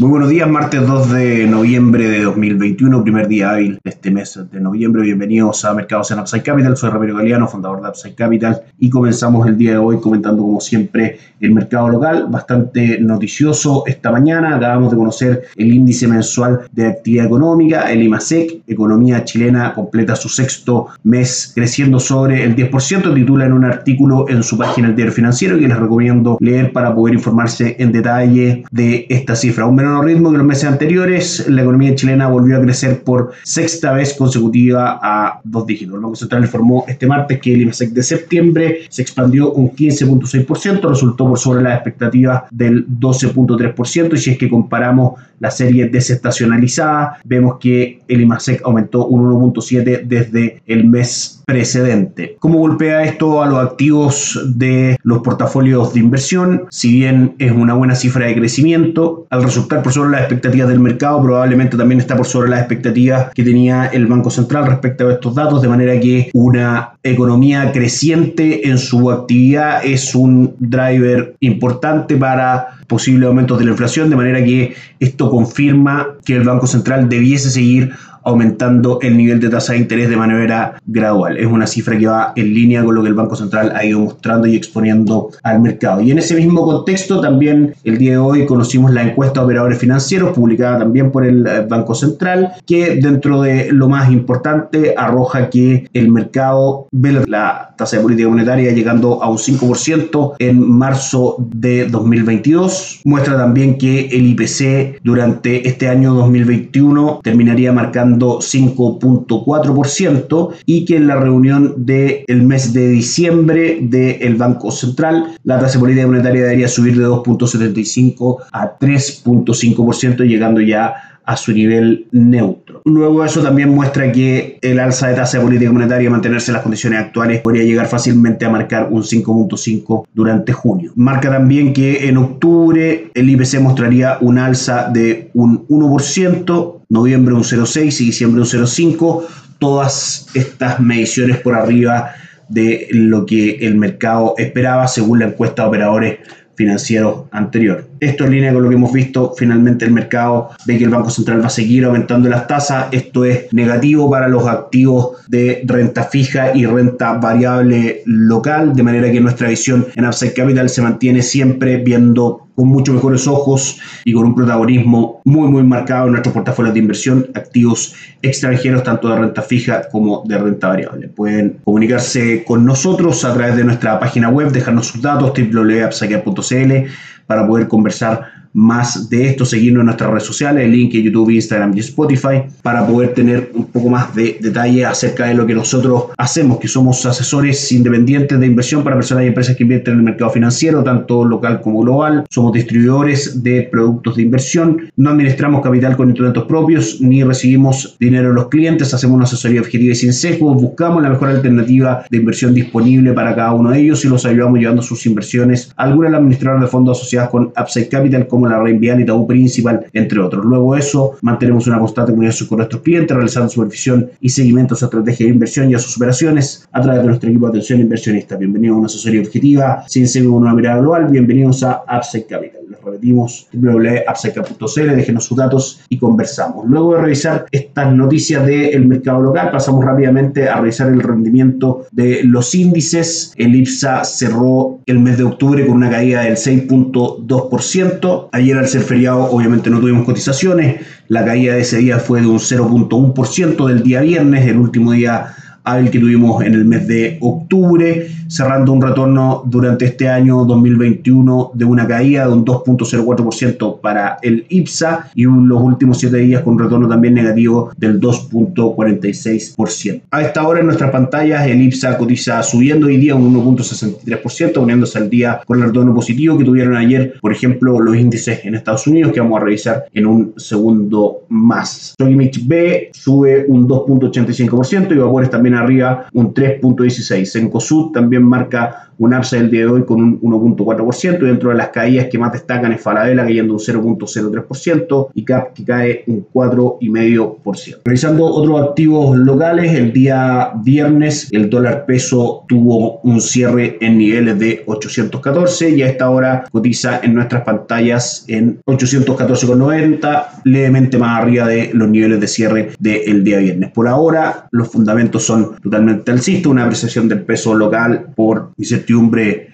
Muy buenos días, martes 2 de noviembre de 2021, primer día hábil de este mes de noviembre. Bienvenidos a Mercados en Upside Capital. Soy Ramiro Galeano, fundador de Upside Capital, y comenzamos el día de hoy comentando, como siempre, el mercado local. Bastante noticioso esta mañana. Acabamos de conocer el índice mensual de actividad económica, el IMASEC. Economía chilena completa su sexto mes creciendo sobre el 10%. Titula en un artículo en su página el diario financiero que les recomiendo leer para poder informarse en detalle de esta cifra. Un ritmo que los meses anteriores, la economía chilena volvió a crecer por sexta vez consecutiva a dos dígitos. El Banco Central informó este martes que el IMASEC de septiembre se expandió un 15.6%, resultó por sobre las expectativas del 12.3%, y si es que comparamos la serie desestacionalizada, vemos que el IMASEC aumentó un 1.7 desde el mes precedente. ¿Cómo golpea esto a los activos de los portafolios de inversión? Si bien es una buena cifra de crecimiento, al resultar por sobre las expectativas del mercado, probablemente también está por sobre las expectativas que tenía el Banco Central respecto a estos datos, de manera que una economía creciente en su actividad es un driver importante para posibles aumentos de la inflación, de manera que esto confirma que el Banco Central debiese seguir aumentando el nivel de tasa de interés de manera gradual. Es una cifra que va en línea con lo que el Banco Central ha ido mostrando y exponiendo al mercado. Y en ese mismo contexto, también el día de hoy conocimos la encuesta de operadores financieros publicada también por el eh, Banco Central, que dentro de lo más importante arroja que el mercado ve la tasa de política monetaria llegando a un 5% en marzo de 2022. Muestra también que el IPC durante este año 2021 terminaría marcando 5.4% y que en la reunión del mes de diciembre del Banco Central la tasa política monetaria debería subir de 2.75 a 3.5% llegando ya a su nivel neutro. Luego eso también muestra que el alza de tasa de política monetaria mantenerse en las condiciones actuales podría llegar fácilmente a marcar un 5.5 durante junio. Marca también que en octubre el IPC mostraría un alza de un 1%, noviembre un 0,6 y diciembre un 0,5. Todas estas mediciones por arriba de lo que el mercado esperaba según la encuesta de operadores financieros anterior. Esto en línea con lo que hemos visto, finalmente el mercado ve que el Banco Central va a seguir aumentando las tasas. Esto es negativo para los activos de renta fija y renta variable local, de manera que nuestra visión en Upside Capital se mantiene siempre viendo con mucho mejores ojos y con un protagonismo muy muy marcado en nuestros portafolios de inversión, activos extranjeros tanto de renta fija como de renta variable. Pueden comunicarse con nosotros a través de nuestra página web, dejarnos sus datos www.upside.cl para poder conversar más de esto, seguirnos en nuestras redes sociales, el link en YouTube, Instagram y Spotify, para poder tener un poco más de detalle acerca de lo que nosotros hacemos, que somos asesores independientes de inversión para personas y empresas que invierten en el mercado financiero, tanto local como global. Somos distribuidores de productos de inversión, no administramos capital con instrumentos propios, ni recibimos dinero de los clientes, hacemos una asesoría objetiva y sin sesgos, buscamos la mejor alternativa de inversión disponible para cada uno de ellos y los ayudamos llevando sus inversiones a alguna de fondos asociados con Upside Capital, como la Reinvial y Tabú Principal, entre otros. Luego de eso, mantenemos una constante comunicación con nuestros clientes, realizando supervisión y seguimiento a su estrategia de inversión y a sus operaciones a través de nuestro equipo de atención inversionista. Bienvenidos a una asesoría objetiva, sin ser una mirada global. Bienvenidos a Upside Capital. Les repetimos www.upside.cl, déjenos sus datos y conversamos. Luego de revisar estas noticias del mercado local, pasamos rápidamente a revisar el rendimiento de los índices. El IPSA cerró el mes de octubre con una caída del 6.2%. Ayer al ser feriado obviamente no tuvimos cotizaciones. La caída de ese día fue de un 0.1% del día viernes, el último día hábil que tuvimos en el mes de octubre cerrando un retorno durante este año 2021 de una caída de un 2.04% para el IPSA y en los últimos 7 días con un retorno también negativo del 2.46%. A esta hora en nuestras pantallas el IPSA cotiza subiendo hoy día un 1.63%, uniéndose al día con el retorno positivo que tuvieron ayer, por ejemplo, los índices en Estados Unidos que vamos a revisar en un segundo más. Sogimich B sube un 2.85% y Vapores también arriba un 3.16%. En COSUD marca un upside el día de hoy con un 1.4% y dentro de las caídas que más destacan es Falabella cayendo un 0.03% y CAP que cae un 4,5%. Revisando otros activos locales, el día viernes el dólar peso tuvo un cierre en niveles de 814 y a esta hora cotiza en nuestras pantallas en 814,90, levemente más arriba de los niveles de cierre del día viernes. Por ahora, los fundamentos son totalmente alcistas, una apreciación del peso local por incertidumbre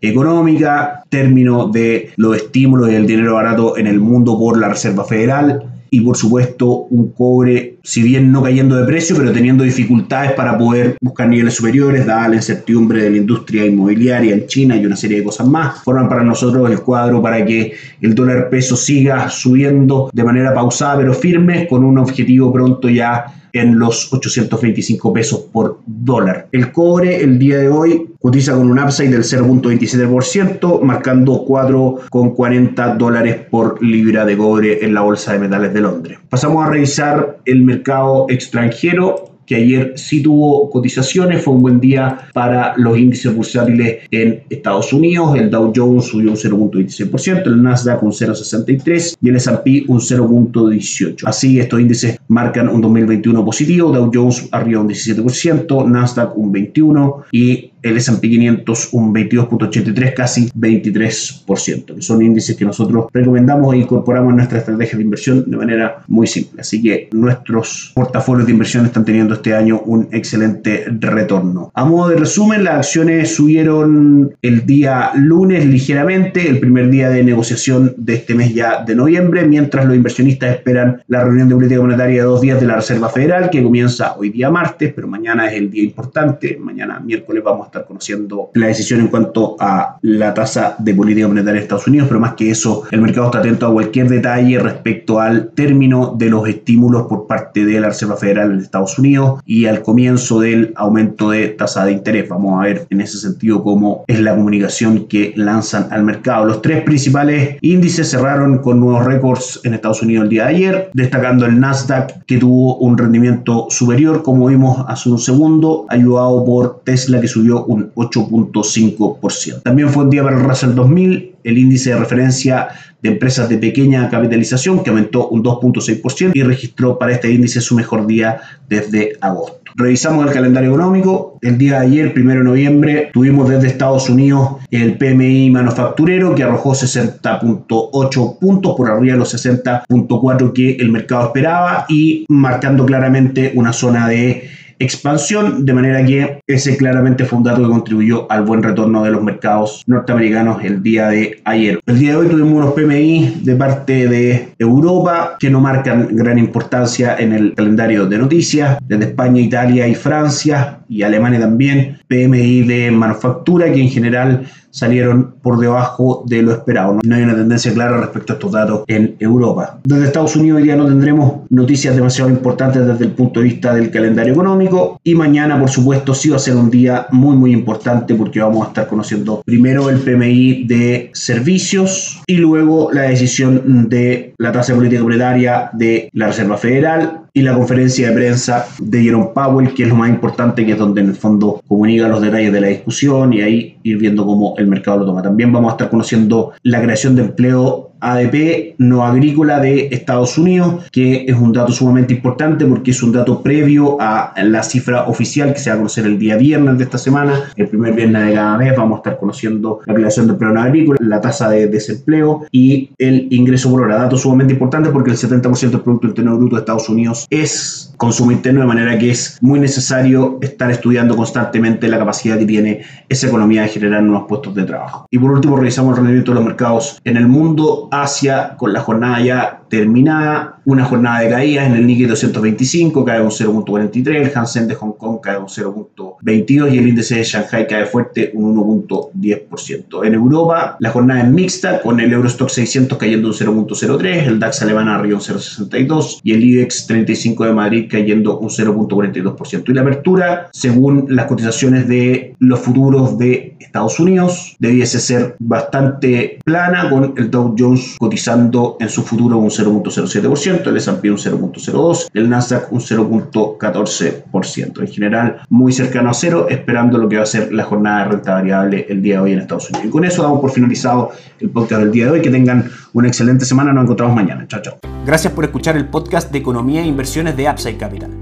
económica, término de los estímulos y el dinero barato en el mundo por la Reserva Federal, y por supuesto un cobre, si bien no cayendo de precio, pero teniendo dificultades para poder buscar niveles superiores, dada la incertidumbre de la industria inmobiliaria en China y una serie de cosas más, forman para nosotros el cuadro para que el dólar peso siga subiendo de manera pausada pero firme, con un objetivo pronto ya en los 825 pesos por dólar. El cobre el día de hoy cotiza con un upside del 0.27%, marcando 4,40 dólares por libra de cobre en la Bolsa de Metales de Londres. Pasamos a revisar el mercado extranjero que ayer sí tuvo cotizaciones, fue un buen día para los índices bursátiles en Estados Unidos, el Dow Jones subió un 0.26%, el Nasdaq un 0.63% y el S&P un 0.18%. Así estos índices marcan un 2021 positivo, Dow Jones arriba un 17%, Nasdaq un 21% y el S&P 500 un 22.83, casi 23%, son índices que nosotros recomendamos e incorporamos en nuestra estrategia de inversión de manera muy simple. Así que nuestros portafolios de inversión están teniendo este año un excelente retorno. A modo de resumen, las acciones subieron el día lunes ligeramente, el primer día de negociación de este mes ya de noviembre, mientras los inversionistas esperan la reunión de política monetaria de dos días de la Reserva Federal, que comienza hoy día martes, pero mañana es el día importante. Mañana miércoles vamos a estar conociendo la decisión en cuanto a la tasa de política monetaria de Estados Unidos, pero más que eso, el mercado está atento a cualquier detalle respecto al término de los estímulos por parte de la Reserva Federal de Estados Unidos y al comienzo del aumento de tasa de interés. Vamos a ver en ese sentido cómo es la comunicación que lanzan al mercado. Los tres principales índices cerraron con nuevos récords en Estados Unidos el día de ayer, destacando el Nasdaq que tuvo un rendimiento superior, como vimos hace un segundo, ayudado por Tesla que subió un 8.5%. También fue un día para el Russell 2000, el índice de referencia de empresas de pequeña capitalización que aumentó un 2.6% y registró para este índice su mejor día desde agosto. Revisamos el calendario económico. El día de ayer, 1 de noviembre, tuvimos desde Estados Unidos el PMI manufacturero que arrojó 60.8 puntos por arriba de los 60.4 que el mercado esperaba y marcando claramente una zona de expansión, de manera que ese claramente fue un dato que contribuyó al buen retorno de los mercados norteamericanos el día de ayer. El día de hoy tuvimos unos PMI de parte de Europa que no marcan gran importancia en el calendario de noticias, desde España, Italia y Francia y Alemania también, PMI de manufactura que en general salieron por debajo de lo esperado. No hay una tendencia clara respecto a estos datos en Europa. Desde Estados Unidos hoy día no tendremos noticias demasiado importantes desde el punto de vista del calendario económico y mañana por supuesto sí va a ser un día muy muy importante porque vamos a estar conociendo primero el PMI de servicios y luego la decisión de la tasa política monetaria de la Reserva Federal y la conferencia de prensa de Jerome Powell, que es lo más importante, que es donde en el fondo comunica los detalles de la discusión y ahí ir viendo cómo el mercado lo toma. También vamos a estar conociendo la creación de empleo ADP no agrícola de Estados Unidos, que es un dato sumamente importante porque es un dato previo a la cifra oficial que se va a conocer el día viernes de esta semana. El primer viernes de cada mes vamos a estar conociendo la creación de empleo no agrícola, la tasa de desempleo y el ingreso por hora. Dato sumamente importante porque el 70% del Producto Interno Bruto de Estados Unidos es consumo interno, de manera que es muy necesario estar estudiando constantemente la capacidad que tiene esa economía de generar nuevos puestos de trabajo. Y por último, revisamos el rendimiento de los mercados en el mundo Asia con la jornada ya terminada, una jornada de caídas en el Nikkei 225 cae un 0.43, el Hansen de Hong Kong cae un 0.22 y el índice de Shanghai cae fuerte un 1.10%. En Europa la jornada es mixta con el Eurostock 600 cayendo un 0.03, el DAX alemán arriba un 0.62 y el IBEX 35 de Madrid cayendo un 0.42%. Y la apertura, según las cotizaciones de los futuros de Estados Unidos, debiese ser bastante plana con el Dow Jones cotizando en su futuro un 0.07%, el S&P un 0.02%, el Nasdaq un 0.14%. En general, muy cercano a cero, esperando lo que va a ser la jornada de renta variable el día de hoy en Estados Unidos. Y con eso damos por finalizado el podcast del día de hoy. Que tengan una excelente semana. Nos encontramos mañana. Chao, chao. Gracias por escuchar el podcast de Economía e Inversiones de Upside Capital.